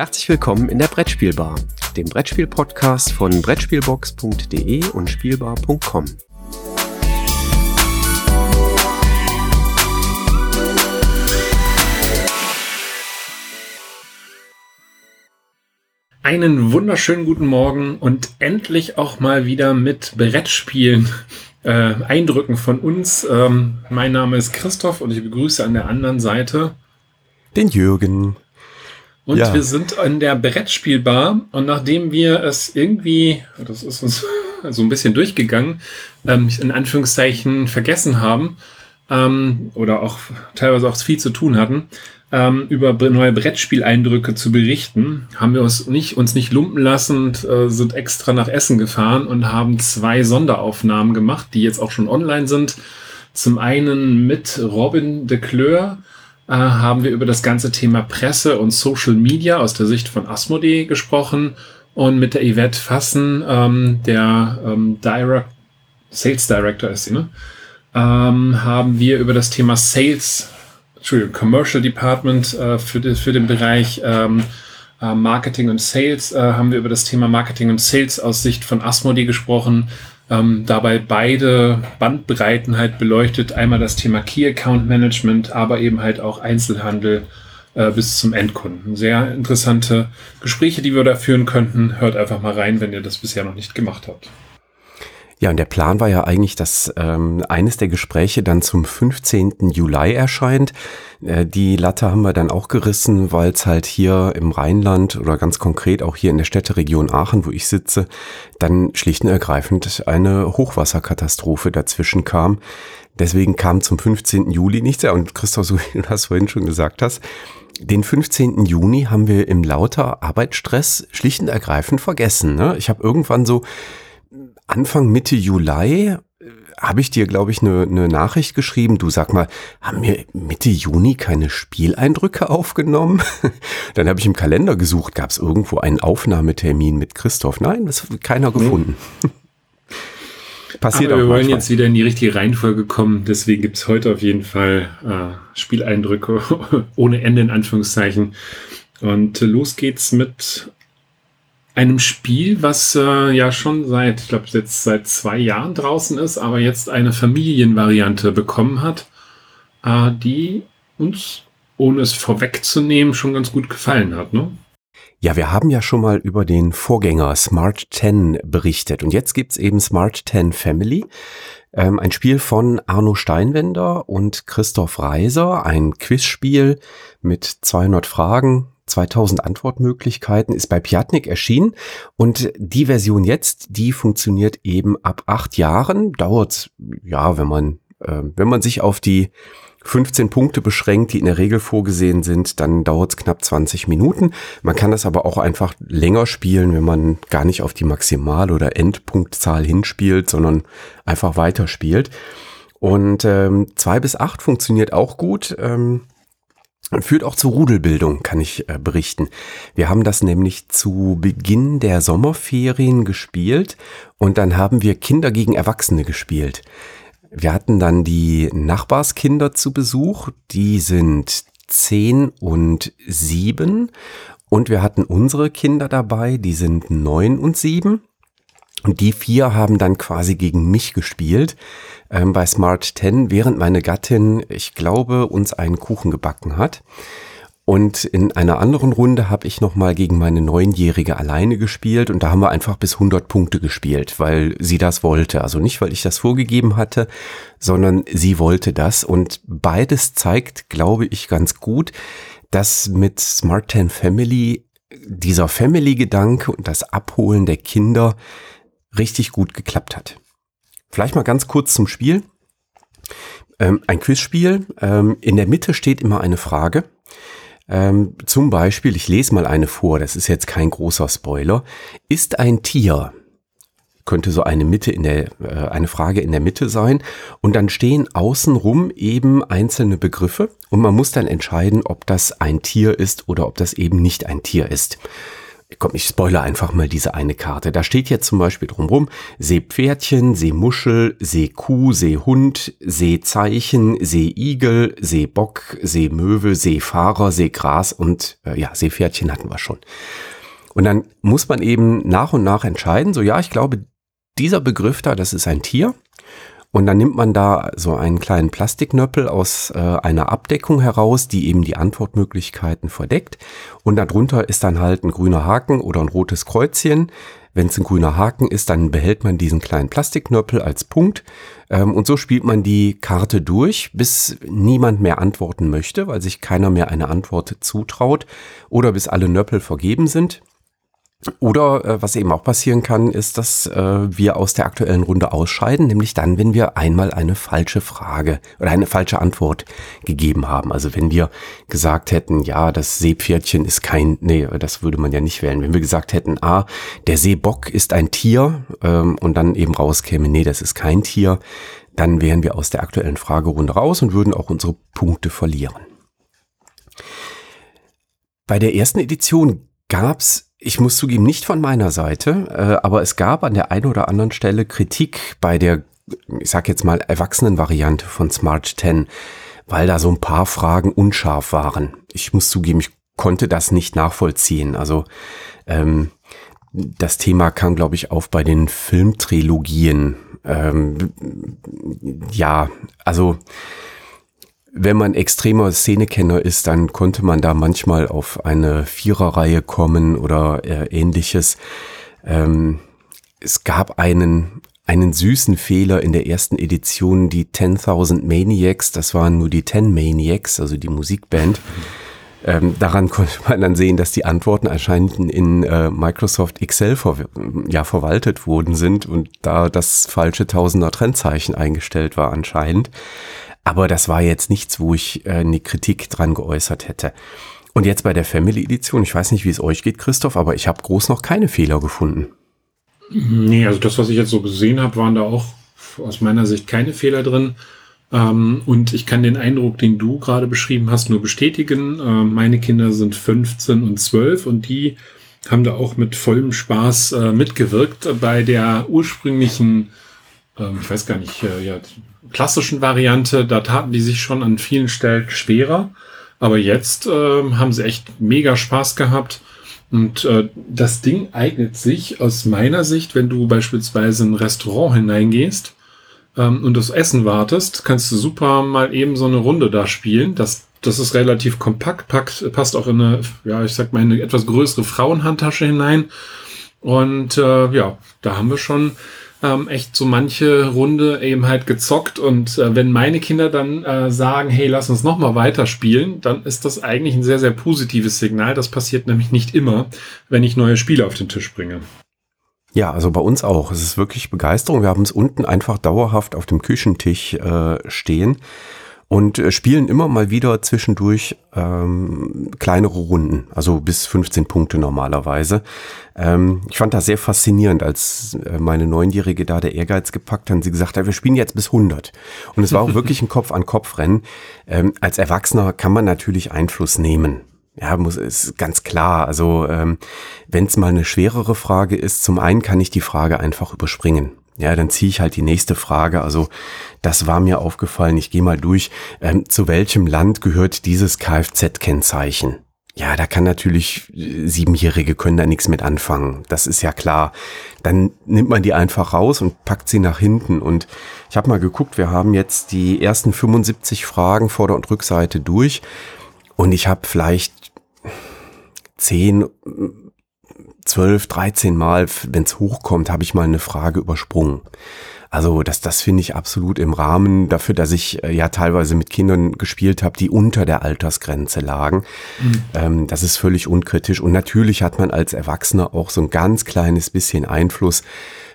Herzlich willkommen in der Brettspielbar, dem Brettspiel-Podcast von Brettspielbox.de und Spielbar.com. Einen wunderschönen guten Morgen und endlich auch mal wieder mit Brettspielen. Äh, Eindrücken von uns. Ähm, mein Name ist Christoph und ich begrüße an der anderen Seite den Jürgen. Und ja. wir sind in der Brettspielbar und nachdem wir es irgendwie, das ist uns so ein bisschen durchgegangen, ähm, in Anführungszeichen vergessen haben ähm, oder auch teilweise auch viel zu tun hatten, ähm, über neue Brettspieleindrücke zu berichten, haben wir uns nicht, uns nicht lumpen lassen und äh, sind extra nach Essen gefahren und haben zwei Sonderaufnahmen gemacht, die jetzt auch schon online sind. Zum einen mit Robin de Kleur äh, haben wir über das ganze Thema Presse und Social Media aus der Sicht von Asmodee gesprochen und mit der Yvette Fassen, ähm, der ähm, Direct, Sales Director ist sie, ne? Ähm, haben wir über das Thema Sales, Entschuldigung, Commercial Department äh, für, die, für den Bereich ähm, äh, Marketing und Sales, äh, haben wir über das Thema Marketing und Sales aus Sicht von Asmodee gesprochen ähm, dabei beide Bandbreiten halt beleuchtet. Einmal das Thema Key Account Management, aber eben halt auch Einzelhandel äh, bis zum Endkunden. Sehr interessante Gespräche, die wir da führen könnten. Hört einfach mal rein, wenn ihr das bisher noch nicht gemacht habt. Ja, und der Plan war ja eigentlich, dass ähm, eines der Gespräche dann zum 15. Juli erscheint. Äh, die Latte haben wir dann auch gerissen, weil es halt hier im Rheinland oder ganz konkret auch hier in der Städteregion Aachen, wo ich sitze, dann schlicht und ergreifend eine Hochwasserkatastrophe dazwischen kam. Deswegen kam zum 15. Juli nichts. Ja, und Christoph, so wie du das vorhin schon gesagt hast, den 15. Juni haben wir im lauter Arbeitsstress schlicht und ergreifend vergessen. Ne? Ich habe irgendwann so Anfang Mitte Juli äh, habe ich dir, glaube ich, eine ne Nachricht geschrieben. Du sag mal, haben wir Mitte Juni keine Spieleindrücke aufgenommen? Dann habe ich im Kalender gesucht, gab es irgendwo einen Aufnahmetermin mit Christoph? Nein, das hat keiner gefunden. Nee. Passiert Aber wir wollen jetzt wieder in die richtige Reihenfolge kommen. Deswegen gibt es heute auf jeden Fall äh, Spieleindrücke ohne Ende in Anführungszeichen. Und los geht's mit einem Spiel, was äh, ja schon seit, ich glaube, jetzt seit zwei Jahren draußen ist, aber jetzt eine Familienvariante bekommen hat, äh, die uns, ohne es vorwegzunehmen, schon ganz gut gefallen hat, ne? Ja, wir haben ja schon mal über den Vorgänger Smart 10 berichtet und jetzt gibt's eben Smart 10 Family. Ähm, ein Spiel von Arno Steinwender und Christoph Reiser, ein Quizspiel mit 200 Fragen, 2000 Antwortmöglichkeiten, ist bei Piatnik erschienen und die Version jetzt, die funktioniert eben ab acht Jahren, dauert ja, wenn man, äh, wenn man sich auf die 15 Punkte beschränkt, die in der Regel vorgesehen sind, dann dauert es knapp 20 Minuten. Man kann das aber auch einfach länger spielen, wenn man gar nicht auf die Maximal- oder Endpunktzahl hinspielt, sondern einfach weiterspielt. Und ähm, bis acht funktioniert auch gut. Ähm, Führt auch zur Rudelbildung, kann ich äh, berichten. Wir haben das nämlich zu Beginn der Sommerferien gespielt und dann haben wir Kinder gegen Erwachsene gespielt. Wir hatten dann die Nachbarskinder zu Besuch, die sind zehn und sieben und wir hatten unsere Kinder dabei, die sind neun und sieben. Und die vier haben dann quasi gegen mich gespielt ähm, bei Smart 10, während meine Gattin, ich glaube, uns einen Kuchen gebacken hat. Und in einer anderen Runde habe ich nochmal gegen meine Neunjährige alleine gespielt und da haben wir einfach bis 100 Punkte gespielt, weil sie das wollte. Also nicht, weil ich das vorgegeben hatte, sondern sie wollte das. Und beides zeigt, glaube ich, ganz gut, dass mit Smart 10 Family dieser Family-Gedanke und das Abholen der Kinder richtig gut geklappt hat. Vielleicht mal ganz kurz zum Spiel. Ähm, ein Quizspiel. Ähm, in der Mitte steht immer eine Frage. Ähm, zum Beispiel, ich lese mal eine vor, das ist jetzt kein großer Spoiler. Ist ein Tier, könnte so eine Mitte in der, äh, eine Frage in der Mitte sein. Und dann stehen außenrum eben einzelne Begriffe und man muss dann entscheiden, ob das ein Tier ist oder ob das eben nicht ein Tier ist. Komm, ich spoilere einfach mal diese eine Karte. Da steht jetzt zum Beispiel drumrum Seepferdchen, Seemuschel, Seekuh, Seehund, Seezeichen, Seeigel, Seebock, Seemöwe, Seefahrer, Seegras und äh, ja, Seepferdchen hatten wir schon. Und dann muss man eben nach und nach entscheiden, so ja, ich glaube, dieser Begriff da, das ist ein Tier. Und dann nimmt man da so einen kleinen Plastiknöppel aus äh, einer Abdeckung heraus, die eben die Antwortmöglichkeiten verdeckt. Und darunter ist dann halt ein grüner Haken oder ein rotes Kreuzchen. Wenn es ein grüner Haken ist, dann behält man diesen kleinen Plastiknöppel als Punkt. Ähm, und so spielt man die Karte durch, bis niemand mehr antworten möchte, weil sich keiner mehr eine Antwort zutraut oder bis alle Nöppel vergeben sind. Oder äh, was eben auch passieren kann, ist, dass äh, wir aus der aktuellen Runde ausscheiden, nämlich dann, wenn wir einmal eine falsche Frage oder eine falsche Antwort gegeben haben. Also wenn wir gesagt hätten, ja, das Seepferdchen ist kein, nee, das würde man ja nicht wählen. Wenn wir gesagt hätten, ah, der Seebock ist ein Tier ähm, und dann eben rauskäme, nee, das ist kein Tier, dann wären wir aus der aktuellen Fragerunde raus und würden auch unsere Punkte verlieren. Bei der ersten Edition gab's ich muss zugeben, nicht von meiner Seite, äh, aber es gab an der einen oder anderen Stelle Kritik bei der, ich sag jetzt mal, Erwachsenenvariante von Smart 10, weil da so ein paar Fragen unscharf waren. Ich muss zugeben, ich konnte das nicht nachvollziehen. Also ähm, das Thema kam, glaube ich, auf bei den Filmtrilogien. Ähm, ja, also wenn man extremer Szenekenner ist, dann konnte man da manchmal auf eine Viererreihe kommen oder äh, ähnliches. Ähm, es gab einen, einen süßen Fehler in der ersten Edition, die 10.000 Maniacs, das waren nur die 10 Maniacs, also die Musikband. Ähm, daran konnte man dann sehen, dass die Antworten anscheinend in äh, Microsoft Excel ver ja, verwaltet worden sind und da das falsche Tausender Trennzeichen eingestellt war anscheinend. Aber das war jetzt nichts, wo ich äh, eine Kritik dran geäußert hätte. Und jetzt bei der Family Edition, ich weiß nicht, wie es euch geht, Christoph, aber ich habe groß noch keine Fehler gefunden. Nee, also das, was ich jetzt so gesehen habe, waren da auch aus meiner Sicht keine Fehler drin. Ähm, und ich kann den Eindruck, den du gerade beschrieben hast, nur bestätigen. Äh, meine Kinder sind 15 und 12 und die haben da auch mit vollem Spaß äh, mitgewirkt bei der ursprünglichen, äh, ich weiß gar nicht, äh, ja, klassischen Variante, da taten die sich schon an vielen Stellen schwerer. Aber jetzt äh, haben sie echt mega Spaß gehabt. Und äh, das Ding eignet sich aus meiner Sicht, wenn du beispielsweise in ein Restaurant hineingehst ähm, und das Essen wartest, kannst du super mal eben so eine Runde da spielen. Das, das ist relativ kompakt, packt, passt auch in eine, ja, ich sag mal, eine etwas größere Frauenhandtasche hinein. Und äh, ja, da haben wir schon ähm, echt so manche Runde eben halt gezockt und äh, wenn meine Kinder dann äh, sagen, hey, lass uns noch mal weiterspielen, dann ist das eigentlich ein sehr, sehr positives Signal. Das passiert nämlich nicht immer, wenn ich neue Spiele auf den Tisch bringe. Ja, also bei uns auch. Es ist wirklich Begeisterung. Wir haben es unten einfach dauerhaft auf dem Küchentisch äh, stehen und äh, spielen immer mal wieder zwischendurch ähm, kleinere Runden, also bis 15 Punkte normalerweise. Ähm, ich fand das sehr faszinierend, als äh, meine Neunjährige da der Ehrgeiz gepackt hat und sie gesagt hat, wir spielen jetzt bis 100. Und es war auch wirklich ein Kopf-an-Kopf-Rennen. Ähm, als Erwachsener kann man natürlich Einfluss nehmen. Ja, muss ist ganz klar. Also ähm, wenn es mal eine schwerere Frage ist, zum einen kann ich die Frage einfach überspringen. Ja, dann ziehe ich halt die nächste Frage. Also das war mir aufgefallen. Ich gehe mal durch. Ähm, zu welchem Land gehört dieses Kfz-Kennzeichen? Ja, da kann natürlich äh, Siebenjährige können da nichts mit anfangen. Das ist ja klar. Dann nimmt man die einfach raus und packt sie nach hinten. Und ich habe mal geguckt, wir haben jetzt die ersten 75 Fragen Vorder- und Rückseite durch. Und ich habe vielleicht zehn 12, 13 Mal, wenn es hochkommt, habe ich mal eine Frage übersprungen. Also das, das finde ich absolut im Rahmen dafür, dass ich äh, ja teilweise mit Kindern gespielt habe, die unter der Altersgrenze lagen. Mhm. Ähm, das ist völlig unkritisch. Und natürlich hat man als Erwachsener auch so ein ganz kleines bisschen Einfluss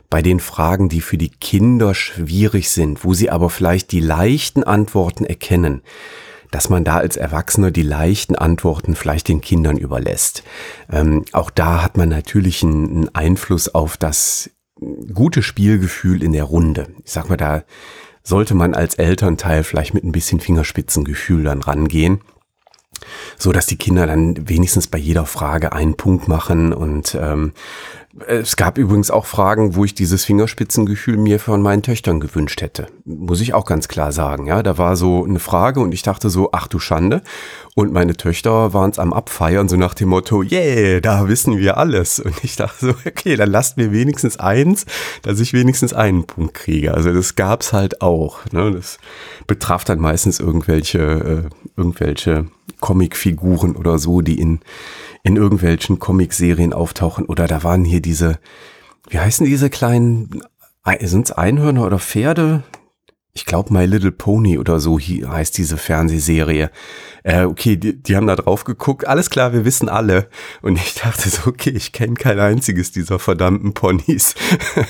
bei den Fragen, die für die Kinder schwierig sind, wo sie aber vielleicht die leichten Antworten erkennen dass man da als Erwachsener die leichten Antworten vielleicht den Kindern überlässt. Ähm, auch da hat man natürlich einen Einfluss auf das gute Spielgefühl in der Runde. Ich sag mal, da sollte man als Elternteil vielleicht mit ein bisschen Fingerspitzengefühl dann rangehen. so dass die Kinder dann wenigstens bei jeder Frage einen Punkt machen und ähm, es gab übrigens auch Fragen, wo ich dieses Fingerspitzengefühl mir von meinen Töchtern gewünscht hätte. Muss ich auch ganz klar sagen. Ja, da war so eine Frage und ich dachte so, ach du Schande. Und meine Töchter waren es am Abfeiern, so nach dem Motto, yeah, da wissen wir alles. Und ich dachte so, okay, dann lasst mir wenigstens eins, dass ich wenigstens einen Punkt kriege. Also das gab's halt auch. Ne? Das betraf dann meistens irgendwelche, äh, irgendwelche Comicfiguren oder so, die in in irgendwelchen Comicserien auftauchen. Oder da waren hier diese, wie heißen diese kleinen, sind es Einhörner oder Pferde? Ich glaube, My Little Pony oder so heißt diese Fernsehserie. Äh, okay, die, die haben da drauf geguckt. Alles klar, wir wissen alle. Und ich dachte so, okay, ich kenne kein einziges dieser verdammten Ponys.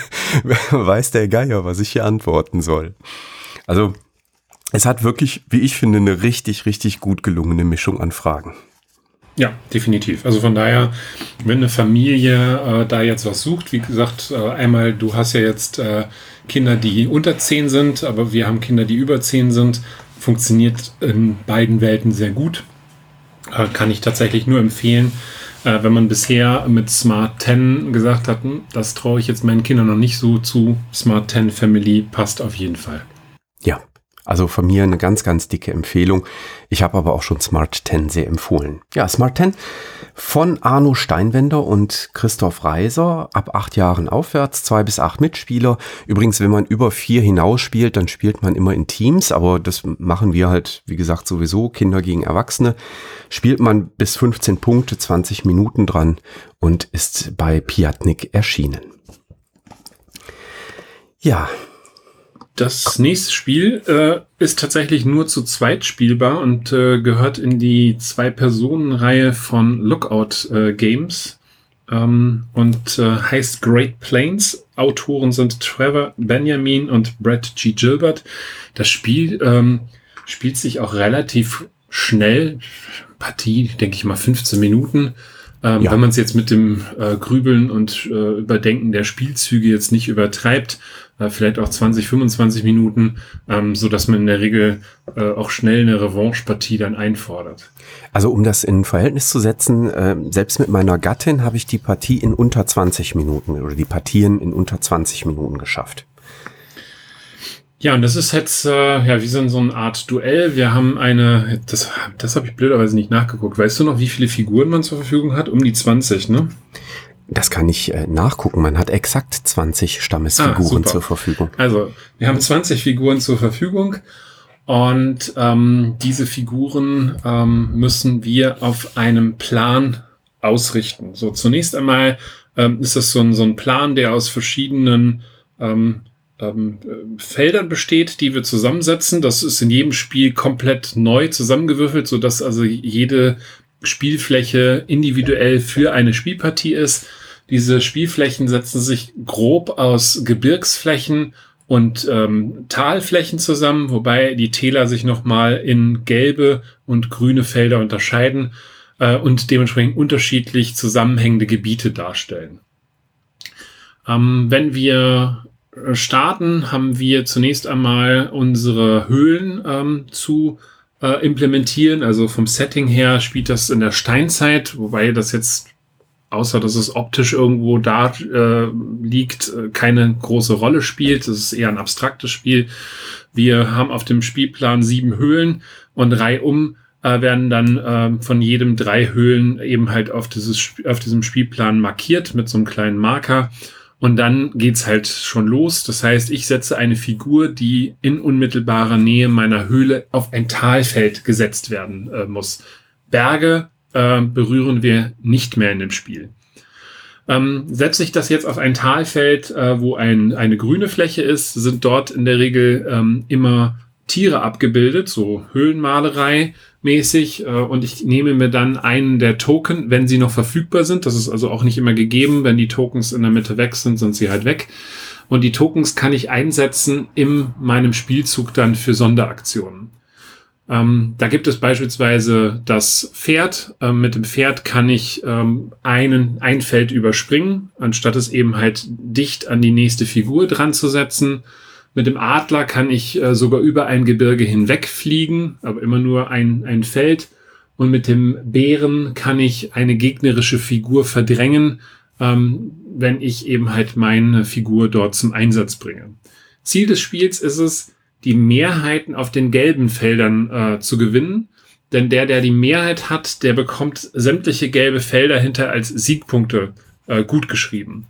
Weiß der Geier, was ich hier antworten soll. Also, es hat wirklich, wie ich finde, eine richtig, richtig gut gelungene Mischung an Fragen. Ja, definitiv. Also von daher, wenn eine Familie äh, da jetzt was sucht, wie gesagt, äh, einmal, du hast ja jetzt äh, Kinder, die unter 10 sind, aber wir haben Kinder, die über 10 sind. Funktioniert in beiden Welten sehr gut. Äh, kann ich tatsächlich nur empfehlen. Äh, wenn man bisher mit Smart 10 gesagt hat, hm, das traue ich jetzt meinen Kindern noch nicht so zu, Smart 10 Family passt auf jeden Fall. Ja, also von mir eine ganz, ganz dicke Empfehlung. Ich habe aber auch schon Smart 10 sehr empfohlen. Ja, Smart 10 von Arno Steinwender und Christoph Reiser. Ab acht Jahren aufwärts, zwei bis acht Mitspieler. Übrigens, wenn man über vier hinaus spielt, dann spielt man immer in Teams. Aber das machen wir halt, wie gesagt, sowieso. Kinder gegen Erwachsene. Spielt man bis 15 Punkte, 20 Minuten dran und ist bei Piatnik erschienen. Ja, das nächste Spiel äh, ist tatsächlich nur zu zweit spielbar und äh, gehört in die Zwei-Personen-Reihe von Lookout äh, Games ähm, und äh, heißt Great Plains. Autoren sind Trevor Benjamin und Brett G. Gilbert. Das Spiel ähm, spielt sich auch relativ schnell. Partie, denke ich mal, 15 Minuten. Ähm, ja. Wenn man es jetzt mit dem äh, Grübeln und äh, Überdenken der Spielzüge jetzt nicht übertreibt, äh, vielleicht auch 20, 25 Minuten, ähm, so dass man in der Regel äh, auch schnell eine Revanche-Partie dann einfordert. Also um das in Verhältnis zu setzen, äh, selbst mit meiner Gattin habe ich die Partie in unter 20 Minuten oder die Partien in unter 20 Minuten geschafft. Ja, und das ist jetzt äh, ja wie so, so eine Art Duell. Wir haben eine, das, das habe ich blöderweise nicht nachgeguckt. Weißt du noch, wie viele Figuren man zur Verfügung hat? Um die 20, ne? Das kann ich äh, nachgucken. Man hat exakt 20 Stammesfiguren ah, zur Verfügung. Also, wir haben 20 Figuren zur Verfügung und ähm, diese Figuren ähm, müssen wir auf einem Plan ausrichten. So, zunächst einmal ähm, ist das so ein, so ein Plan, der aus verschiedenen ähm, ähm, Feldern besteht, die wir zusammensetzen. Das ist in jedem Spiel komplett neu zusammengewürfelt, so dass also jede Spielfläche individuell für eine Spielpartie ist. Diese Spielflächen setzen sich grob aus Gebirgsflächen und ähm, Talflächen zusammen, wobei die Täler sich nochmal in gelbe und grüne Felder unterscheiden äh, und dementsprechend unterschiedlich zusammenhängende Gebiete darstellen. Ähm, wenn wir starten, haben wir zunächst einmal unsere Höhlen ähm, zu äh, implementieren. Also vom Setting her spielt das in der Steinzeit, wobei das jetzt, außer dass es optisch irgendwo da äh, liegt, äh, keine große Rolle spielt. Das ist eher ein abstraktes Spiel. Wir haben auf dem Spielplan sieben Höhlen und reihum äh, werden dann äh, von jedem drei Höhlen eben halt auf, dieses, auf diesem Spielplan markiert mit so einem kleinen Marker. Und dann geht's halt schon los. Das heißt, ich setze eine Figur, die in unmittelbarer Nähe meiner Höhle auf ein Talfeld gesetzt werden äh, muss. Berge äh, berühren wir nicht mehr in dem Spiel. Ähm, setze ich das jetzt auf ein Talfeld, äh, wo ein, eine grüne Fläche ist, sind dort in der Regel ähm, immer Tiere abgebildet, so Höhlenmalerei mäßig. Äh, und ich nehme mir dann einen der Token, wenn sie noch verfügbar sind. Das ist also auch nicht immer gegeben. Wenn die Tokens in der Mitte weg sind, sind sie halt weg. Und die Tokens kann ich einsetzen in meinem Spielzug dann für Sonderaktionen. Ähm, da gibt es beispielsweise das Pferd. Ähm, mit dem Pferd kann ich ähm, einen, ein Feld überspringen, anstatt es eben halt dicht an die nächste Figur dran zu setzen. Mit dem Adler kann ich äh, sogar über ein Gebirge hinwegfliegen, aber immer nur ein, ein Feld. und mit dem Bären kann ich eine gegnerische Figur verdrängen, ähm, wenn ich eben halt meine Figur dort zum Einsatz bringe. Ziel des Spiels ist es, die Mehrheiten auf den gelben Feldern äh, zu gewinnen. Denn der, der die Mehrheit hat, der bekommt sämtliche gelbe Felder hinter als Siegpunkte äh, gut geschrieben.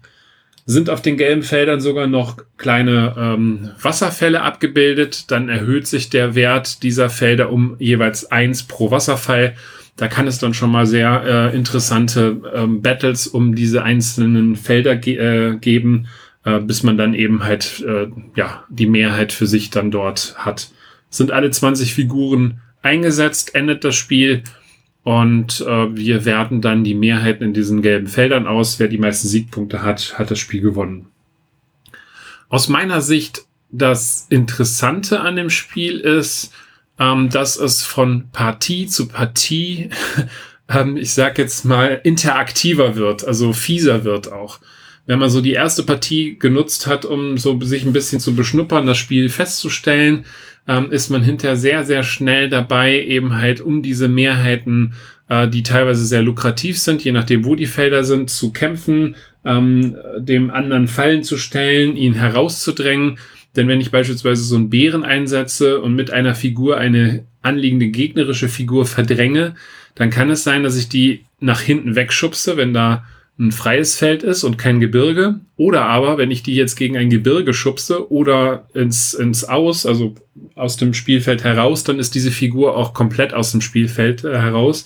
Sind auf den gelben Feldern sogar noch kleine ähm, Wasserfälle abgebildet, dann erhöht sich der Wert dieser Felder um jeweils eins pro Wasserfall. Da kann es dann schon mal sehr äh, interessante ähm, Battles um diese einzelnen Felder ge äh, geben äh, bis man dann eben halt äh, ja die Mehrheit für sich dann dort hat. Sind alle 20 Figuren eingesetzt, endet das Spiel und äh, wir werten dann die Mehrheiten in diesen gelben Feldern aus. Wer die meisten Siegpunkte hat, hat das Spiel gewonnen. Aus meiner Sicht das Interessante an dem Spiel ist, ähm, dass es von Partie zu Partie, ähm, ich sag jetzt mal, interaktiver wird, also fieser wird auch wenn man so die erste Partie genutzt hat, um so sich ein bisschen zu beschnuppern, das Spiel festzustellen, ähm, ist man hinterher sehr, sehr schnell dabei, eben halt um diese Mehrheiten, äh, die teilweise sehr lukrativ sind, je nachdem, wo die Felder sind, zu kämpfen, ähm, dem anderen Fallen zu stellen, ihn herauszudrängen. Denn wenn ich beispielsweise so einen Bären einsetze und mit einer Figur eine anliegende gegnerische Figur verdränge, dann kann es sein, dass ich die nach hinten wegschubse, wenn da ein freies Feld ist und kein Gebirge. Oder aber, wenn ich die jetzt gegen ein Gebirge schubse oder ins, ins Aus, also aus dem Spielfeld heraus, dann ist diese Figur auch komplett aus dem Spielfeld äh, heraus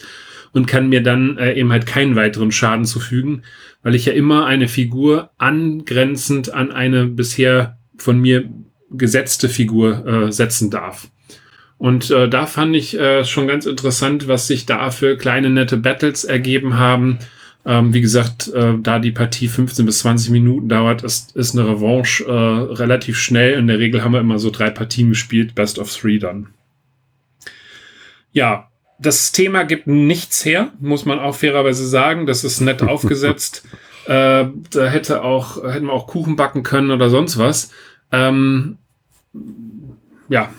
und kann mir dann äh, eben halt keinen weiteren Schaden zufügen, weil ich ja immer eine Figur angrenzend an eine bisher von mir gesetzte Figur äh, setzen darf. Und äh, da fand ich äh, schon ganz interessant, was sich da für kleine nette Battles ergeben haben ähm, wie gesagt, äh, da die Partie 15 bis 20 Minuten dauert, ist, ist eine Revanche äh, relativ schnell. In der Regel haben wir immer so drei Partien gespielt, Best of Three dann. Ja, das Thema gibt nichts her, muss man auch fairerweise sagen. Das ist nett aufgesetzt. äh, da hätte auch, hätten wir auch Kuchen backen können oder sonst was. Ähm, ja,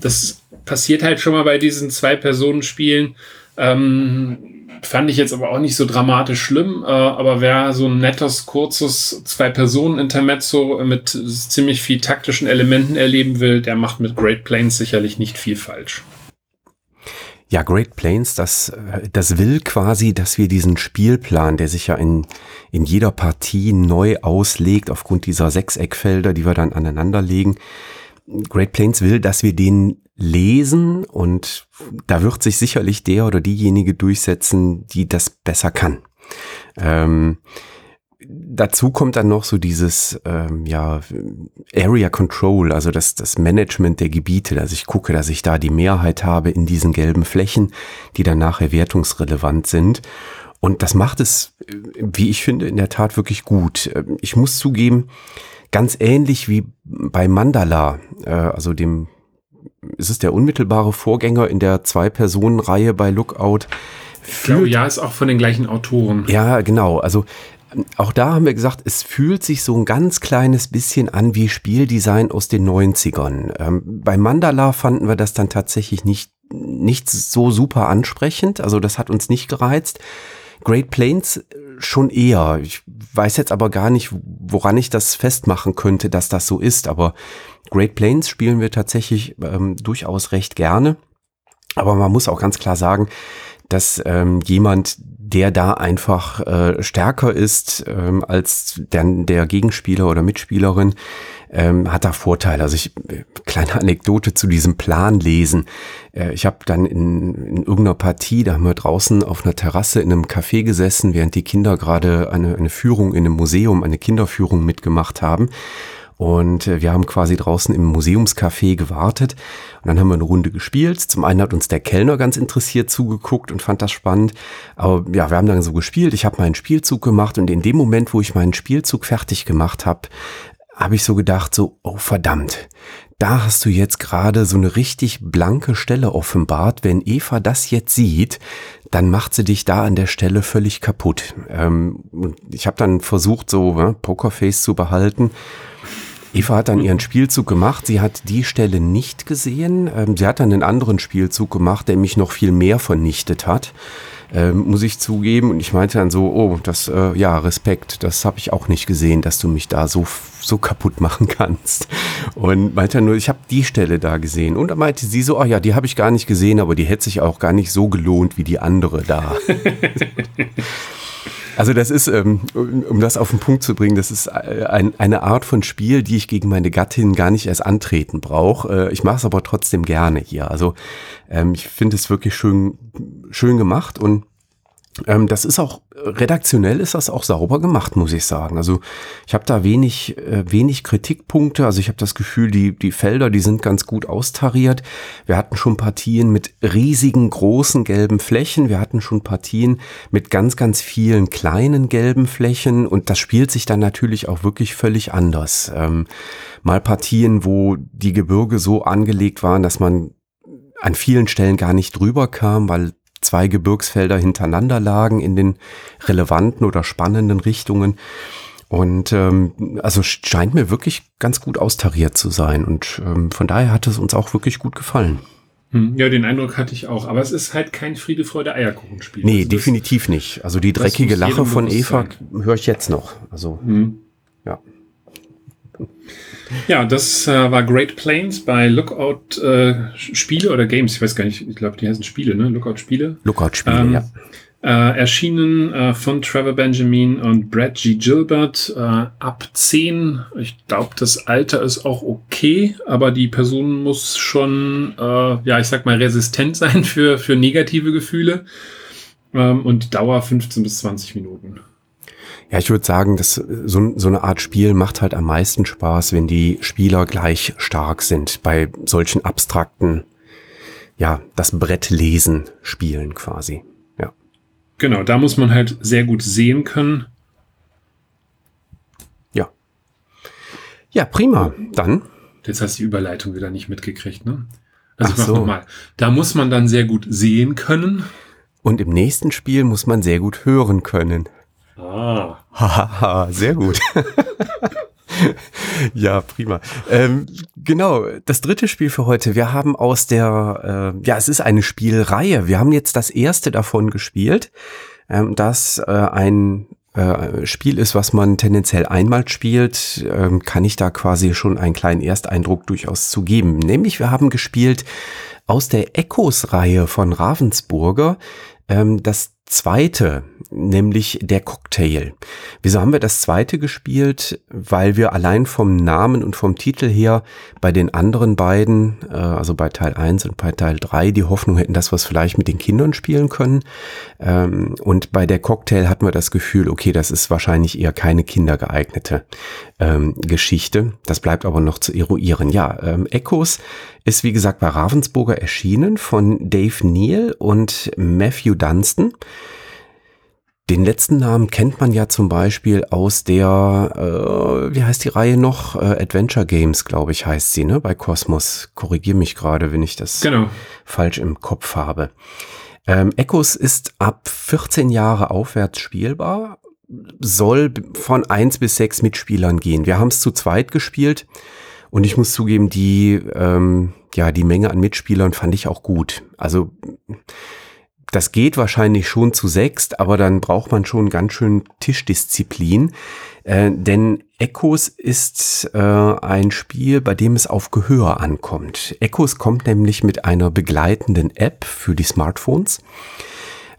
das passiert halt schon mal bei diesen Zwei-Personen-Spielen. Ähm, Fand ich jetzt aber auch nicht so dramatisch schlimm, äh, aber wer so ein nettes, kurzes Zwei-Personen-Intermezzo mit ziemlich viel taktischen Elementen erleben will, der macht mit Great Plains sicherlich nicht viel falsch. Ja, Great Plains, das, das will quasi, dass wir diesen Spielplan, der sich ja in, in jeder Partie neu auslegt, aufgrund dieser Sechseckfelder, die wir dann aneinanderlegen, Great Plains will, dass wir den lesen und da wird sich sicherlich der oder diejenige durchsetzen, die das besser kann. Ähm, dazu kommt dann noch so dieses ähm, ja, Area Control, also das, das Management der Gebiete, dass ich gucke, dass ich da die Mehrheit habe in diesen gelben Flächen, die dann nachher wertungsrelevant sind. Und das macht es, wie ich finde, in der Tat wirklich gut. Ich muss zugeben, ganz ähnlich wie bei Mandala, äh, also dem ist es der unmittelbare Vorgänger in der Zwei-Personen-Reihe bei Lookout. Glaube, ja, ist auch von den gleichen Autoren. Ja, genau. Also auch da haben wir gesagt, es fühlt sich so ein ganz kleines bisschen an wie Spieldesign aus den 90ern. Ähm, bei Mandala fanden wir das dann tatsächlich nicht, nicht so super ansprechend. Also das hat uns nicht gereizt. Great Plains schon eher. Ich weiß jetzt aber gar nicht, woran ich das festmachen könnte, dass das so ist. Aber Great Plains spielen wir tatsächlich ähm, durchaus recht gerne. Aber man muss auch ganz klar sagen, dass ähm, jemand, der da einfach äh, stärker ist ähm, als der, der Gegenspieler oder Mitspielerin, ähm, hat da Vorteile. Also ich, äh, kleine Anekdote zu diesem Plan lesen. Äh, ich habe dann in, in irgendeiner Partie, da haben wir draußen auf einer Terrasse in einem Café gesessen, während die Kinder gerade eine, eine Führung in einem Museum, eine Kinderführung mitgemacht haben. Und äh, wir haben quasi draußen im Museumscafé gewartet und dann haben wir eine Runde gespielt. Zum einen hat uns der Kellner ganz interessiert zugeguckt und fand das spannend. Aber ja, wir haben dann so gespielt. Ich habe meinen Spielzug gemacht und in dem Moment, wo ich meinen Spielzug fertig gemacht habe, habe ich so gedacht, so, oh verdammt, da hast du jetzt gerade so eine richtig blanke Stelle offenbart. Wenn Eva das jetzt sieht, dann macht sie dich da an der Stelle völlig kaputt. Ähm, ich habe dann versucht, so ne, Pokerface zu behalten Eva hat dann ihren Spielzug gemacht. Sie hat die Stelle nicht gesehen. Ähm, sie hat dann einen anderen Spielzug gemacht, der mich noch viel mehr vernichtet hat. Ähm, muss ich zugeben. Und ich meinte dann so, oh, das, äh, ja, Respekt, das habe ich auch nicht gesehen, dass du mich da so, so kaputt machen kannst. Und meinte dann nur, ich habe die Stelle da gesehen. Und dann meinte sie so, oh ja, die habe ich gar nicht gesehen, aber die hätte sich auch gar nicht so gelohnt wie die andere da. Also das ist, ähm, um das auf den Punkt zu bringen, das ist äh, ein, eine Art von Spiel, die ich gegen meine Gattin gar nicht erst antreten brauche. Äh, ich mache es aber trotzdem gerne hier. Also ähm, ich finde es wirklich schön, schön gemacht und ähm, das ist auch redaktionell ist das auch sauber gemacht, muss ich sagen. Also ich habe da wenig äh, wenig Kritikpunkte. Also ich habe das Gefühl, die die Felder, die sind ganz gut austariert. Wir hatten schon Partien mit riesigen großen gelben Flächen. Wir hatten schon Partien mit ganz ganz vielen kleinen gelben Flächen und das spielt sich dann natürlich auch wirklich völlig anders. Ähm, mal Partien, wo die Gebirge so angelegt waren, dass man an vielen Stellen gar nicht drüber kam, weil zwei Gebirgsfelder hintereinander lagen in den relevanten oder spannenden Richtungen. Und ähm, also scheint mir wirklich ganz gut austariert zu sein. Und ähm, von daher hat es uns auch wirklich gut gefallen. Hm, ja, den Eindruck hatte ich auch. Aber es ist halt kein Friede, Freude, Eierkuchenspiel. Nee, also definitiv nicht. Also die dreckige Lache von Eva höre ich jetzt noch. Also, hm. ja. Ja, das äh, war Great Plains bei Lookout äh, Spiele oder Games. Ich weiß gar nicht, ich glaube, die heißen Spiele, ne? Lookout Spiele. Lookout Spiele, ähm, ja. Äh, erschienen äh, von Trevor Benjamin und Brad G. Gilbert äh, ab 10. Ich glaube, das Alter ist auch okay, aber die Person muss schon, äh, ja, ich sag mal, resistent sein für, für negative Gefühle. Ähm, und Dauer 15 bis 20 Minuten. Ja, ich würde sagen, dass so, so eine Art Spiel macht halt am meisten Spaß, wenn die Spieler gleich stark sind. Bei solchen abstrakten, ja, das Brett lesen Spielen quasi. Ja. Genau, da muss man halt sehr gut sehen können. Ja. Ja, prima. Dann. Jetzt hast du die Überleitung wieder nicht mitgekriegt, ne? Also Ach ich mach so. nochmal. Da muss man dann sehr gut sehen können. Und im nächsten Spiel muss man sehr gut hören können. Ah. Haha, sehr gut. ja, prima. Ähm, genau, das dritte Spiel für heute. Wir haben aus der, äh, ja, es ist eine Spielreihe. Wir haben jetzt das erste davon gespielt, ähm, das äh, ein äh, Spiel ist, was man tendenziell einmal spielt, ähm, kann ich da quasi schon einen kleinen Ersteindruck durchaus zu geben. Nämlich wir haben gespielt aus der Echos-Reihe von Ravensburger ähm, das zweite, nämlich der Cocktail. Wieso haben wir das zweite gespielt? Weil wir allein vom Namen und vom Titel her bei den anderen beiden, äh, also bei Teil 1 und bei Teil 3, die Hoffnung hätten, dass wir es vielleicht mit den Kindern spielen können. Ähm, und bei der Cocktail hatten wir das Gefühl, okay, das ist wahrscheinlich eher keine kindergeeignete ähm, Geschichte. Das bleibt aber noch zu eruieren. Ja, ähm, Echos ist wie gesagt bei Ravensburger erschienen von Dave Neal und Matthew Dunstan. Den letzten Namen kennt man ja zum Beispiel aus der, äh, wie heißt die Reihe noch? Äh, Adventure Games, glaube ich, heißt sie, ne? Bei Cosmos. Korrigier mich gerade, wenn ich das genau. falsch im Kopf habe. Ähm, Echos ist ab 14 Jahre aufwärts spielbar, soll von 1 bis 6 Mitspielern gehen. Wir haben es zu zweit gespielt. Und ich muss zugeben, die, ähm, ja, die Menge an Mitspielern fand ich auch gut. Also das geht wahrscheinlich schon zu sechst, aber dann braucht man schon ganz schön Tischdisziplin. Äh, denn Echos ist äh, ein Spiel, bei dem es auf Gehör ankommt. Echos kommt nämlich mit einer begleitenden App für die Smartphones.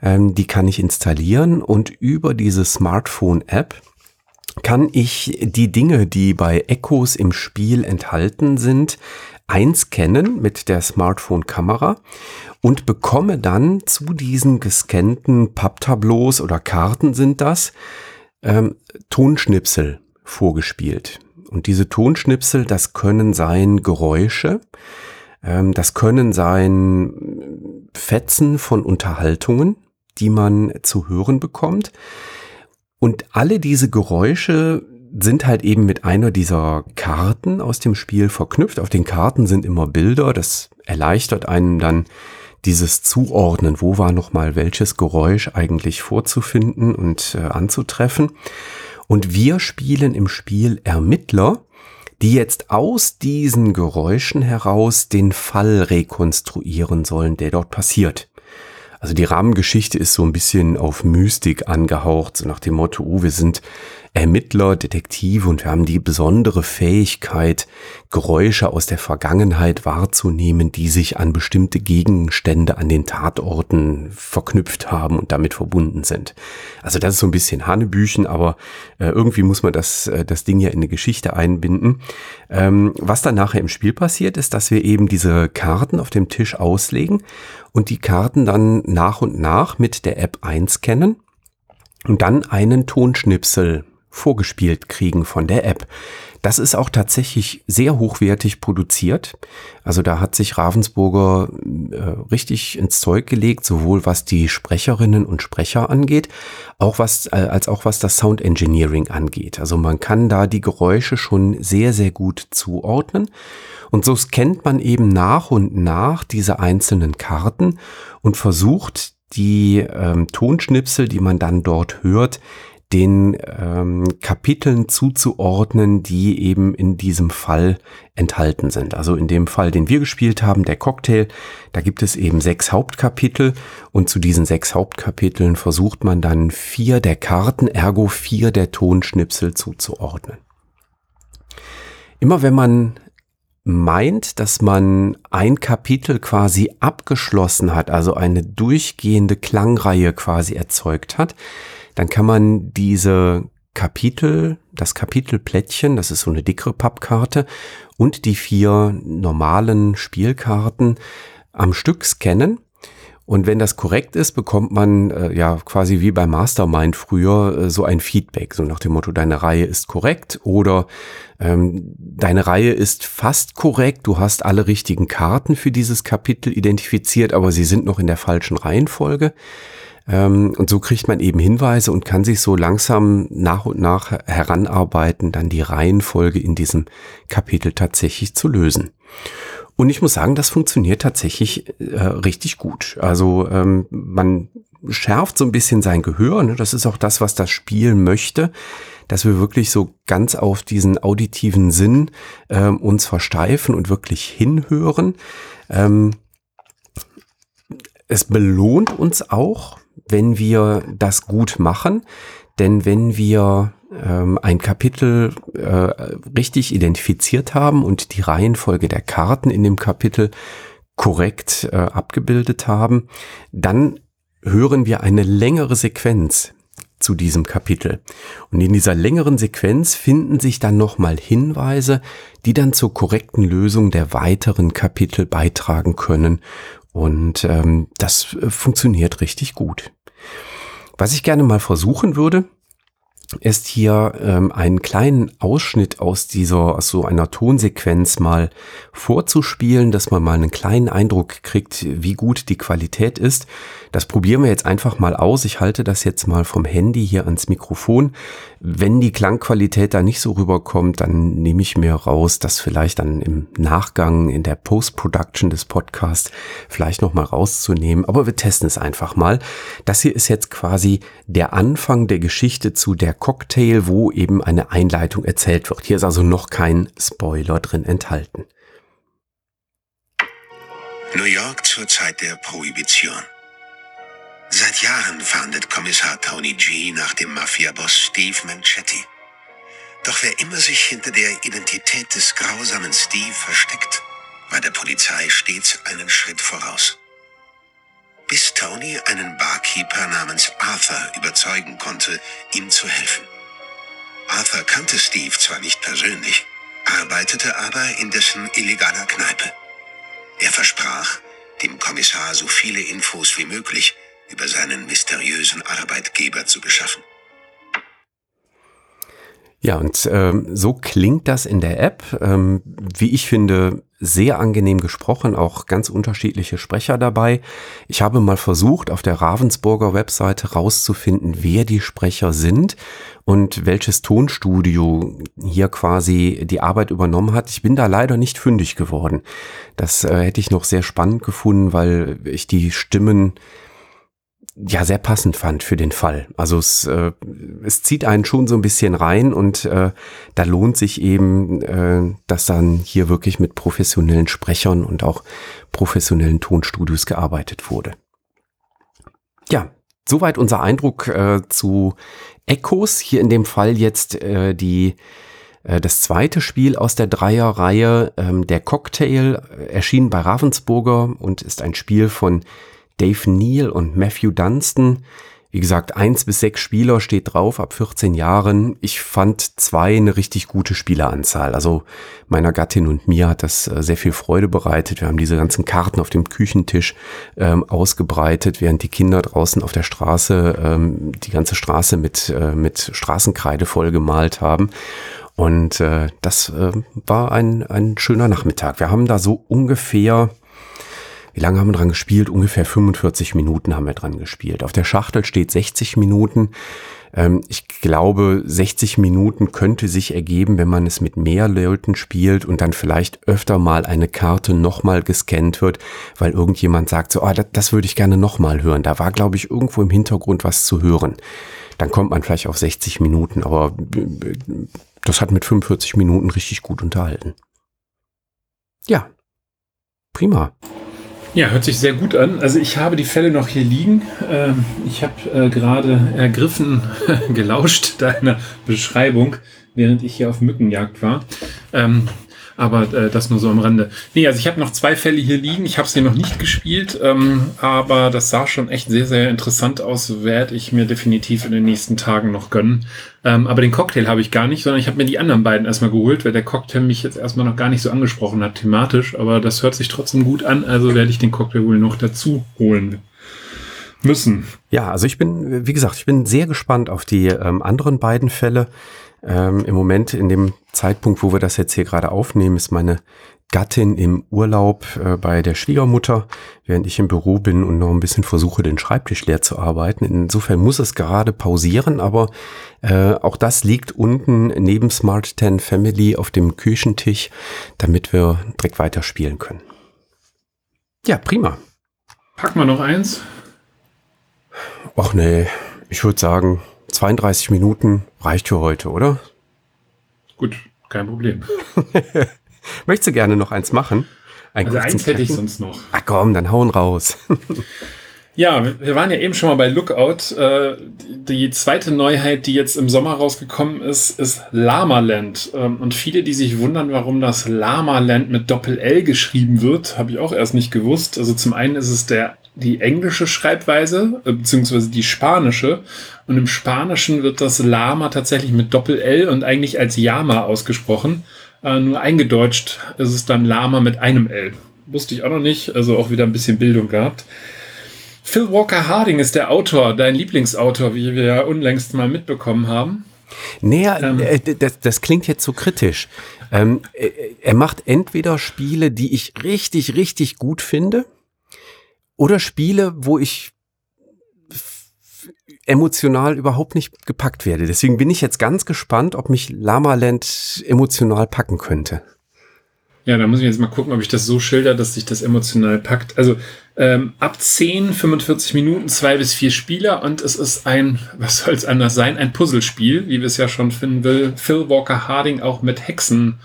Ähm, die kann ich installieren und über diese Smartphone-App kann ich die Dinge, die bei Echos im Spiel enthalten sind, einscannen mit der Smartphone-Kamera und bekomme dann zu diesen gescannten Papptableaus oder Karten sind das, ähm, Tonschnipsel vorgespielt. Und diese Tonschnipsel, das können sein Geräusche, ähm, das können sein Fetzen von Unterhaltungen, die man zu hören bekommt. Und alle diese Geräusche sind halt eben mit einer dieser Karten aus dem Spiel verknüpft. Auf den Karten sind immer Bilder. Das erleichtert einem dann dieses Zuordnen. Wo war nochmal welches Geräusch eigentlich vorzufinden und äh, anzutreffen? Und wir spielen im Spiel Ermittler, die jetzt aus diesen Geräuschen heraus den Fall rekonstruieren sollen, der dort passiert. Also die Rahmengeschichte ist so ein bisschen auf Mystik angehaucht, so nach dem Motto, oh, wir sind Ermittler, Detektive und wir haben die besondere Fähigkeit, Geräusche aus der Vergangenheit wahrzunehmen, die sich an bestimmte Gegenstände an den Tatorten verknüpft haben und damit verbunden sind. Also das ist so ein bisschen Hanebüchen, aber äh, irgendwie muss man das, äh, das Ding ja in eine Geschichte einbinden. Ähm, was dann nachher im Spiel passiert, ist, dass wir eben diese Karten auf dem Tisch auslegen und die Karten dann nach und nach mit der App einscannen und dann einen Tonschnipsel vorgespielt kriegen von der App. Das ist auch tatsächlich sehr hochwertig produziert. Also da hat sich Ravensburger äh, richtig ins Zeug gelegt, sowohl was die Sprecherinnen und Sprecher angeht, auch was, äh, als auch was das Sound Engineering angeht. Also man kann da die Geräusche schon sehr, sehr gut zuordnen. Und so scannt man eben nach und nach diese einzelnen Karten und versucht die ähm, Tonschnipsel, die man dann dort hört, den ähm, Kapiteln zuzuordnen, die eben in diesem Fall enthalten sind. Also in dem Fall, den wir gespielt haben, der Cocktail, da gibt es eben sechs Hauptkapitel und zu diesen sechs Hauptkapiteln versucht man dann vier der Karten, ergo vier der Tonschnipsel zuzuordnen. Immer wenn man meint, dass man ein Kapitel quasi abgeschlossen hat, also eine durchgehende Klangreihe quasi erzeugt hat, dann kann man diese Kapitel, das Kapitelplättchen, das ist so eine dickere Pappkarte und die vier normalen Spielkarten am Stück scannen. Und wenn das korrekt ist, bekommt man äh, ja quasi wie bei Mastermind früher äh, so ein Feedback, so nach dem Motto, deine Reihe ist korrekt oder ähm, deine Reihe ist fast korrekt, du hast alle richtigen Karten für dieses Kapitel identifiziert, aber sie sind noch in der falschen Reihenfolge. Ähm, und so kriegt man eben Hinweise und kann sich so langsam nach und nach heranarbeiten, dann die Reihenfolge in diesem Kapitel tatsächlich zu lösen. Und ich muss sagen, das funktioniert tatsächlich äh, richtig gut. Also ähm, man schärft so ein bisschen sein Gehör. Ne? Das ist auch das, was das Spiel möchte, dass wir wirklich so ganz auf diesen auditiven Sinn ähm, uns versteifen und wirklich hinhören. Ähm, es belohnt uns auch, wenn wir das gut machen. Denn wenn wir ähm, ein Kapitel äh, richtig identifiziert haben und die Reihenfolge der Karten in dem Kapitel korrekt äh, abgebildet haben, dann hören wir eine längere Sequenz zu diesem Kapitel. Und in dieser längeren Sequenz finden sich dann nochmal Hinweise, die dann zur korrekten Lösung der weiteren Kapitel beitragen können. Und ähm, das äh, funktioniert richtig gut. Was ich gerne mal versuchen würde, ist hier ähm, einen kleinen Ausschnitt aus dieser, aus so einer Tonsequenz mal vorzuspielen, dass man mal einen kleinen Eindruck kriegt, wie gut die Qualität ist. Das probieren wir jetzt einfach mal aus. Ich halte das jetzt mal vom Handy hier ans Mikrofon. Wenn die Klangqualität da nicht so rüberkommt, dann nehme ich mir raus, das vielleicht dann im Nachgang in der Post-Production des Podcasts vielleicht noch mal rauszunehmen. Aber wir testen es einfach mal. Das hier ist jetzt quasi der Anfang der Geschichte zu der Cocktail, wo eben eine Einleitung erzählt wird. Hier ist also noch kein Spoiler drin enthalten. New York zur Zeit der Prohibition. Seit Jahren fahndet Kommissar Tony G nach dem Mafia-Boss Steve Manchetti. Doch wer immer sich hinter der Identität des grausamen Steve versteckt, war der Polizei stets einen Schritt voraus. Bis Tony einen Barkeeper namens Arthur überzeugen konnte, ihm zu helfen. Arthur kannte Steve zwar nicht persönlich, arbeitete aber in dessen illegaler Kneipe. Er versprach, dem Kommissar so viele Infos wie möglich über seinen mysteriösen Arbeitgeber zu beschaffen. Ja, und ähm, so klingt das in der App. Ähm, wie ich finde, sehr angenehm gesprochen, auch ganz unterschiedliche Sprecher dabei. Ich habe mal versucht, auf der Ravensburger Webseite rauszufinden, wer die Sprecher sind und welches Tonstudio hier quasi die Arbeit übernommen hat. Ich bin da leider nicht fündig geworden. Das äh, hätte ich noch sehr spannend gefunden, weil ich die Stimmen ja sehr passend fand für den Fall. Also es, äh, es zieht einen schon so ein bisschen rein und äh, da lohnt sich eben, äh, dass dann hier wirklich mit professionellen Sprechern und auch professionellen Tonstudios gearbeitet wurde. Ja, soweit unser Eindruck äh, zu Echos. Hier in dem Fall jetzt äh, die äh, das zweite Spiel aus der Dreierreihe, ähm, der Cocktail, äh, erschien bei Ravensburger und ist ein Spiel von Dave Neal und Matthew Dunstan. Wie gesagt, eins bis sechs Spieler steht drauf ab 14 Jahren. Ich fand zwei eine richtig gute Spieleranzahl. Also meiner Gattin und mir hat das äh, sehr viel Freude bereitet. Wir haben diese ganzen Karten auf dem Küchentisch ähm, ausgebreitet, während die Kinder draußen auf der Straße ähm, die ganze Straße mit, äh, mit Straßenkreide vollgemalt haben. Und äh, das äh, war ein, ein schöner Nachmittag. Wir haben da so ungefähr, wie lange haben wir dran gespielt? Ungefähr 45 Minuten haben wir dran gespielt. Auf der Schachtel steht 60 Minuten. Ähm, ich glaube, 60 Minuten könnte sich ergeben, wenn man es mit mehr Leuten spielt und dann vielleicht öfter mal eine Karte nochmal gescannt wird, weil irgendjemand sagt so, ah, das, das würde ich gerne nochmal hören. Da war, glaube ich, irgendwo im Hintergrund was zu hören. Dann kommt man vielleicht auf 60 Minuten, aber äh, das hat mit 45 Minuten richtig gut unterhalten. Ja, prima. Ja, hört sich sehr gut an. Also ich habe die Fälle noch hier liegen. Ähm, ich habe äh, gerade ergriffen, gelauscht deiner Beschreibung, während ich hier auf Mückenjagd war. Aber äh, das nur so am Rande. Nee, also ich habe noch zwei Fälle hier liegen. Ich habe sie noch nicht gespielt, ähm, aber das sah schon echt sehr, sehr interessant aus. Werde ich mir definitiv in den nächsten Tagen noch gönnen. Ähm, aber den Cocktail habe ich gar nicht, sondern ich habe mir die anderen beiden erstmal geholt, weil der Cocktail mich jetzt erstmal noch gar nicht so angesprochen hat thematisch. Aber das hört sich trotzdem gut an, also werde ich den Cocktail wohl noch dazu holen müssen. Ja, also ich bin, wie gesagt, ich bin sehr gespannt auf die ähm, anderen beiden Fälle. Ähm, Im Moment, in dem Zeitpunkt, wo wir das jetzt hier gerade aufnehmen, ist meine Gattin im Urlaub äh, bei der Schwiegermutter, während ich im Büro bin und noch ein bisschen versuche, den Schreibtisch leer zu arbeiten. Insofern muss es gerade pausieren, aber äh, auch das liegt unten neben Smart 10 Family auf dem Küchentisch, damit wir direkt weiterspielen können. Ja, prima. Packen wir noch eins? Ach nee, ich würde sagen, 32 Minuten reicht für heute, oder? Gut, kein Problem. Möchtest du gerne noch eins machen? Ein also eins hätte ich sonst noch. Ach komm, dann hauen raus. ja, wir waren ja eben schon mal bei Lookout. Äh, die zweite Neuheit, die jetzt im Sommer rausgekommen ist, ist Lama Land. Ähm, und viele, die sich wundern, warum das Lama Land mit Doppel-L geschrieben wird, habe ich auch erst nicht gewusst. Also zum einen ist es der die englische Schreibweise, äh, beziehungsweise die spanische. Und im Spanischen wird das Lama tatsächlich mit Doppel-L und eigentlich als Yama ausgesprochen. Äh, nur eingedeutscht ist es dann Lama mit einem L. Wusste ich auch noch nicht, also auch wieder ein bisschen Bildung gehabt. Phil Walker Harding ist der Autor, dein Lieblingsautor, wie wir ja unlängst mal mitbekommen haben. Naja, ähm, äh, das, das klingt jetzt so kritisch. Ähm, äh, er macht entweder Spiele, die ich richtig, richtig gut finde, oder Spiele, wo ich emotional überhaupt nicht gepackt werde. Deswegen bin ich jetzt ganz gespannt, ob mich Lama Land emotional packen könnte. Ja, da muss ich jetzt mal gucken, ob ich das so schilder, dass sich das emotional packt. Also ähm, ab 10, 45 Minuten, zwei bis vier Spieler und es ist ein, was soll es anders sein, ein Puzzlespiel, wie wir es ja schon finden will, Phil Walker Harding auch mit Hexenhaus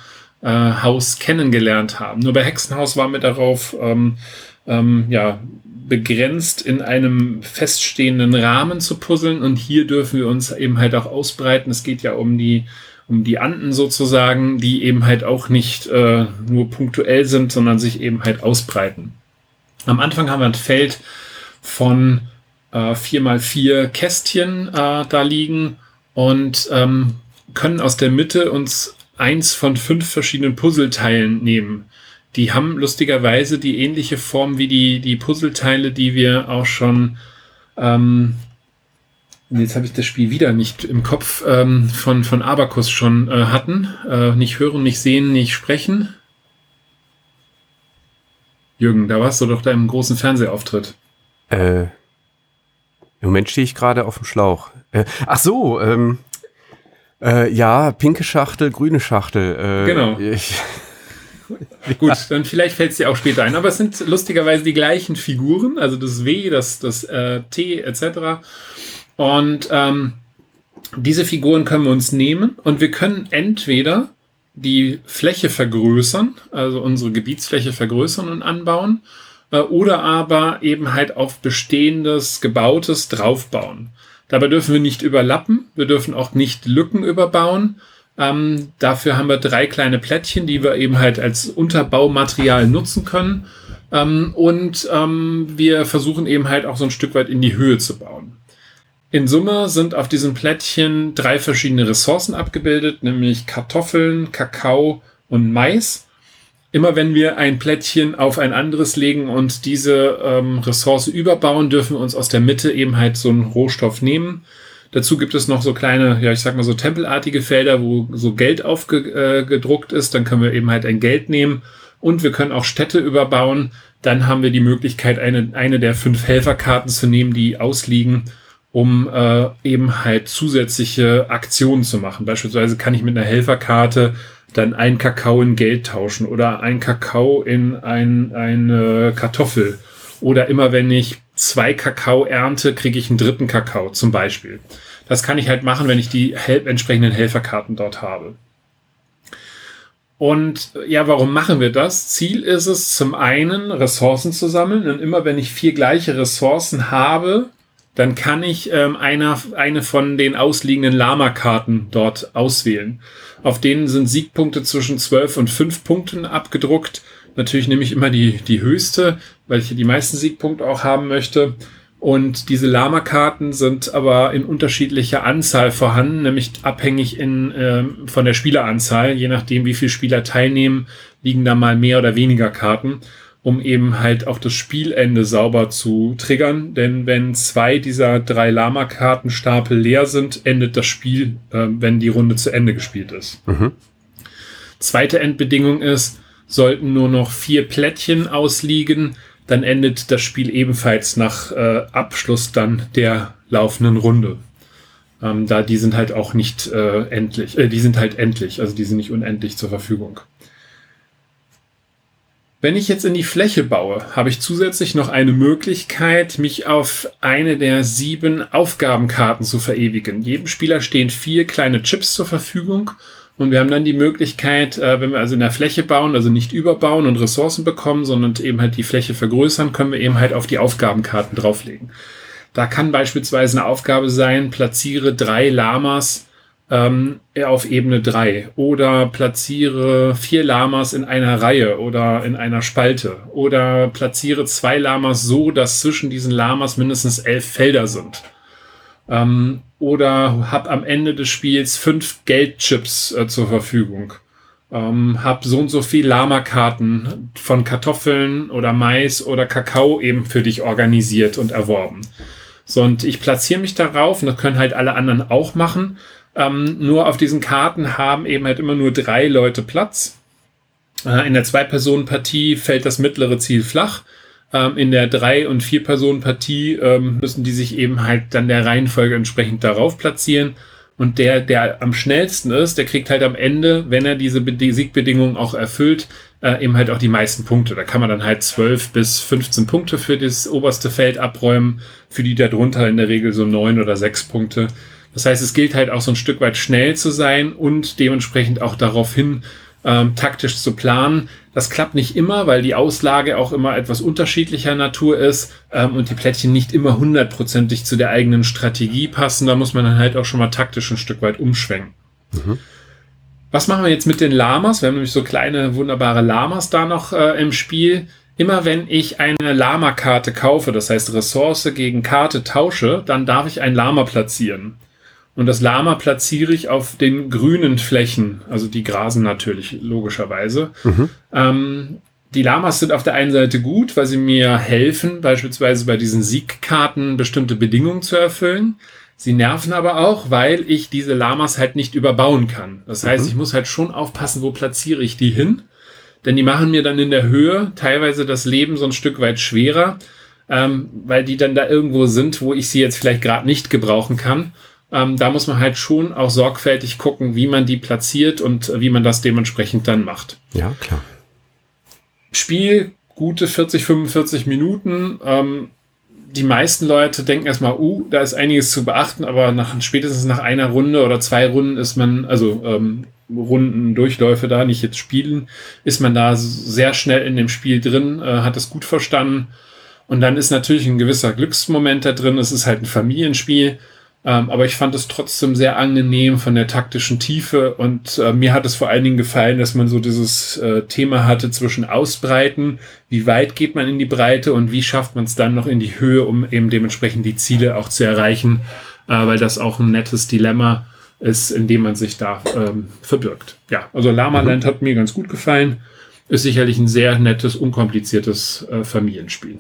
äh, kennengelernt haben. Nur bei Hexenhaus war mir darauf ähm, ähm, ja, begrenzt in einem feststehenden Rahmen zu puzzeln und hier dürfen wir uns eben halt auch ausbreiten. Es geht ja um die um die Anden sozusagen, die eben halt auch nicht äh, nur punktuell sind, sondern sich eben halt ausbreiten. Am Anfang haben wir ein Feld von äh, 4x4 Kästchen äh, da liegen und ähm, können aus der Mitte uns eins von fünf verschiedenen Puzzleteilen nehmen. Die haben lustigerweise die ähnliche Form wie die, die Puzzleteile, die wir auch schon, ähm, jetzt habe ich das Spiel wieder nicht im Kopf, ähm, von, von Abacus schon äh, hatten. Äh, nicht hören, nicht sehen, nicht sprechen. Jürgen, da warst du doch da im großen Fernsehauftritt. Äh, Im Moment stehe ich gerade auf dem Schlauch. Äh, ach so, ähm, äh, ja, pinke Schachtel, grüne Schachtel. Äh, genau. Ich, Gut, dann vielleicht fällt es dir auch später ein. Aber es sind lustigerweise die gleichen Figuren, also das W, das, das äh, T etc. Und ähm, diese Figuren können wir uns nehmen und wir können entweder die Fläche vergrößern, also unsere Gebietsfläche vergrößern und anbauen, äh, oder aber eben halt auf bestehendes, gebautes draufbauen. Dabei dürfen wir nicht überlappen, wir dürfen auch nicht Lücken überbauen. Ähm, dafür haben wir drei kleine Plättchen, die wir eben halt als Unterbaumaterial nutzen können. Ähm, und ähm, wir versuchen eben halt auch so ein Stück weit in die Höhe zu bauen. In Summe sind auf diesem Plättchen drei verschiedene Ressourcen abgebildet, nämlich Kartoffeln, Kakao und Mais. Immer wenn wir ein Plättchen auf ein anderes legen und diese ähm, Ressource überbauen, dürfen wir uns aus der Mitte eben halt so einen Rohstoff nehmen. Dazu gibt es noch so kleine, ja, ich sag mal so tempelartige Felder, wo so Geld aufgedruckt ist. Dann können wir eben halt ein Geld nehmen und wir können auch Städte überbauen. Dann haben wir die Möglichkeit, eine, eine der fünf Helferkarten zu nehmen, die ausliegen um äh, eben halt zusätzliche Aktionen zu machen. Beispielsweise kann ich mit einer Helferkarte dann ein Kakao in Geld tauschen oder ein Kakao in ein, eine Kartoffel. Oder immer wenn ich zwei Kakao ernte, kriege ich einen dritten Kakao zum Beispiel. Das kann ich halt machen, wenn ich die Hel entsprechenden Helferkarten dort habe. Und ja, warum machen wir das? Ziel ist es zum einen, Ressourcen zu sammeln. Und immer wenn ich vier gleiche Ressourcen habe, dann kann ich ähm, einer, eine von den ausliegenden Lama-Karten dort auswählen. Auf denen sind Siegpunkte zwischen 12 und 5 Punkten abgedruckt. Natürlich nehme ich immer die, die höchste, weil ich die meisten Siegpunkte auch haben möchte. Und diese Lama-Karten sind aber in unterschiedlicher Anzahl vorhanden, nämlich abhängig in, äh, von der Spieleranzahl. Je nachdem, wie viele Spieler teilnehmen, liegen da mal mehr oder weniger Karten um eben halt auch das Spielende sauber zu triggern. Denn wenn zwei dieser drei Lama-Kartenstapel leer sind, endet das Spiel, äh, wenn die Runde zu Ende gespielt ist. Mhm. Zweite Endbedingung ist, sollten nur noch vier Plättchen ausliegen, dann endet das Spiel ebenfalls nach äh, Abschluss dann der laufenden Runde. Ähm, da die sind halt auch nicht äh, endlich, äh, die sind halt endlich, also die sind nicht unendlich zur Verfügung. Wenn ich jetzt in die Fläche baue, habe ich zusätzlich noch eine Möglichkeit, mich auf eine der sieben Aufgabenkarten zu verewigen. Jedem Spieler stehen vier kleine Chips zur Verfügung und wir haben dann die Möglichkeit, äh, wenn wir also in der Fläche bauen, also nicht überbauen und Ressourcen bekommen, sondern eben halt die Fläche vergrößern, können wir eben halt auf die Aufgabenkarten drauflegen. Da kann beispielsweise eine Aufgabe sein, platziere drei Lamas ähm, auf Ebene 3 oder platziere vier Lamas in einer Reihe oder in einer Spalte oder platziere zwei Lamas so, dass zwischen diesen Lamas mindestens elf Felder sind. Ähm, oder hab am Ende des Spiels fünf Geldchips äh, zur Verfügung. Ähm, hab so und so viel Lama-Karten von Kartoffeln oder Mais oder Kakao eben für dich organisiert und erworben. So, und ich platziere mich darauf, und das können halt alle anderen auch machen. Ähm, nur auf diesen Karten haben eben halt immer nur drei Leute Platz. Äh, in der Zwei-Personen-Partie fällt das mittlere Ziel flach. Ähm, in der Drei- und Vier-Personen-Partie ähm, müssen die sich eben halt dann der Reihenfolge entsprechend darauf platzieren. Und der, der am schnellsten ist, der kriegt halt am Ende, wenn er diese Be Siegbedingungen auch erfüllt, äh, eben halt auch die meisten Punkte. Da kann man dann halt 12 bis 15 Punkte für das oberste Feld abräumen, für die darunter in der Regel so neun oder sechs Punkte. Das heißt, es gilt halt auch so ein Stück weit schnell zu sein und dementsprechend auch darauf hin, ähm, taktisch zu planen. Das klappt nicht immer, weil die Auslage auch immer etwas unterschiedlicher Natur ist ähm, und die Plättchen nicht immer hundertprozentig zu der eigenen Strategie passen. Da muss man dann halt auch schon mal taktisch ein Stück weit umschwenken. Mhm. Was machen wir jetzt mit den Lamas? Wir haben nämlich so kleine, wunderbare Lamas da noch äh, im Spiel. Immer wenn ich eine Lama-Karte kaufe, das heißt Ressource gegen Karte tausche, dann darf ich ein Lama platzieren. Und das Lama platziere ich auf den grünen Flächen, also die grasen natürlich, logischerweise. Mhm. Ähm, die Lamas sind auf der einen Seite gut, weil sie mir helfen, beispielsweise bei diesen Siegkarten bestimmte Bedingungen zu erfüllen. Sie nerven aber auch, weil ich diese Lamas halt nicht überbauen kann. Das heißt, mhm. ich muss halt schon aufpassen, wo platziere ich die hin. Denn die machen mir dann in der Höhe teilweise das Leben so ein Stück weit schwerer, ähm, weil die dann da irgendwo sind, wo ich sie jetzt vielleicht gerade nicht gebrauchen kann. Ähm, da muss man halt schon auch sorgfältig gucken, wie man die platziert und wie man das dementsprechend dann macht. Ja, klar. Spiel, gute 40, 45 Minuten. Ähm, die meisten Leute denken erstmal, uh, da ist einiges zu beachten, aber nach, spätestens nach einer Runde oder zwei Runden ist man, also ähm, Runden Durchläufe da, nicht jetzt spielen, ist man da sehr schnell in dem Spiel drin, äh, hat es gut verstanden. Und dann ist natürlich ein gewisser Glücksmoment da drin. Es ist halt ein Familienspiel. Ähm, aber ich fand es trotzdem sehr angenehm von der taktischen Tiefe und äh, mir hat es vor allen Dingen gefallen, dass man so dieses äh, Thema hatte zwischen Ausbreiten, wie weit geht man in die Breite und wie schafft man es dann noch in die Höhe, um eben dementsprechend die Ziele auch zu erreichen, äh, weil das auch ein nettes Dilemma ist, in dem man sich da ähm, verbirgt. Ja, also Lama Land mhm. hat mir ganz gut gefallen. Ist sicherlich ein sehr nettes, unkompliziertes äh, Familienspiel.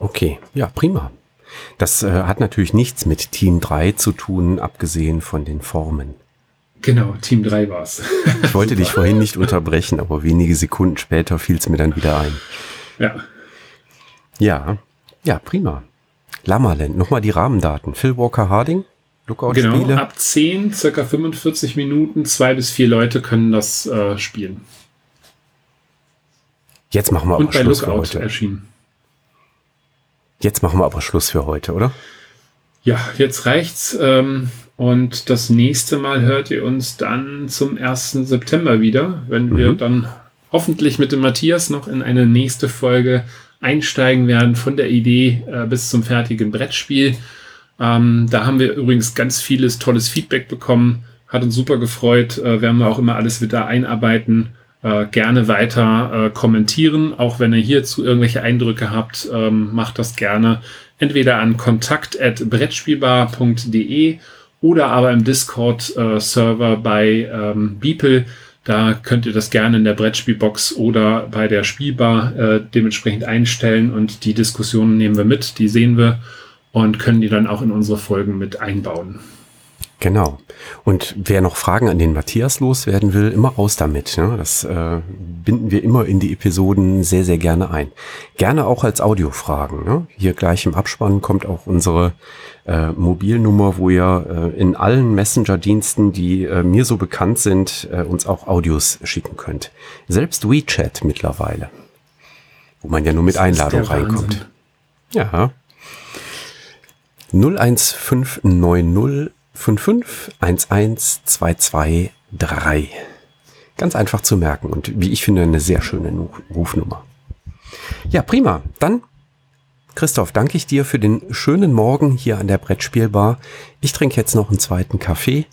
Okay, ja, prima. Das äh, hat natürlich nichts mit Team 3 zu tun, abgesehen von den Formen. Genau, Team 3 war's. ich wollte dich vorhin nicht unterbrechen, aber wenige Sekunden später fiel es mir dann wieder ein. Ja. Ja, ja, prima. Lamaland, nochmal die Rahmendaten. Phil Walker Harding, Lookout-Spiele. Genau, ab 10, circa 45 Minuten, zwei bis vier Leute können das äh, spielen. Jetzt machen wir Und Schluss Lookout für heute. erschienen. Jetzt machen wir aber Schluss für heute, oder? Ja, jetzt reicht's. Ähm, und das nächste Mal hört ihr uns dann zum 1. September wieder, wenn mhm. wir dann hoffentlich mit dem Matthias noch in eine nächste Folge einsteigen werden, von der Idee äh, bis zum fertigen Brettspiel. Ähm, da haben wir übrigens ganz vieles tolles Feedback bekommen. Hat uns super gefreut. Äh, werden wir auch immer alles wieder einarbeiten äh, gerne weiter äh, kommentieren. Auch wenn ihr hierzu irgendwelche Eindrücke habt, ähm, macht das gerne entweder an kontakt.brettspielbar.de oder aber im Discord-Server äh, bei ähm, Beeple. Da könnt ihr das gerne in der Brettspielbox oder bei der Spielbar äh, dementsprechend einstellen und die Diskussionen nehmen wir mit, die sehen wir und können die dann auch in unsere Folgen mit einbauen. Genau. Und wer noch Fragen an den Matthias loswerden will, immer raus damit. Ne? Das äh, binden wir immer in die Episoden sehr, sehr gerne ein. Gerne auch als Audiofragen. Ne? Hier gleich im Abspann kommt auch unsere äh, Mobilnummer, wo ihr äh, in allen Messenger-Diensten, die äh, mir so bekannt sind, äh, uns auch Audios schicken könnt. Selbst WeChat mittlerweile. Wo man ja nur mit Einladung reinkommt. Ja. 01590 5511223. Ganz einfach zu merken und wie ich finde eine sehr schöne Rufnummer. Ja, prima. Dann, Christoph, danke ich dir für den schönen Morgen hier an der Brettspielbar. Ich trinke jetzt noch einen zweiten Kaffee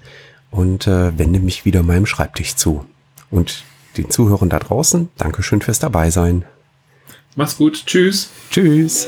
und äh, wende mich wieder meinem Schreibtisch zu. Und den Zuhörern da draußen, Dankeschön fürs Dabeisein. Mach's gut. Tschüss. Tschüss.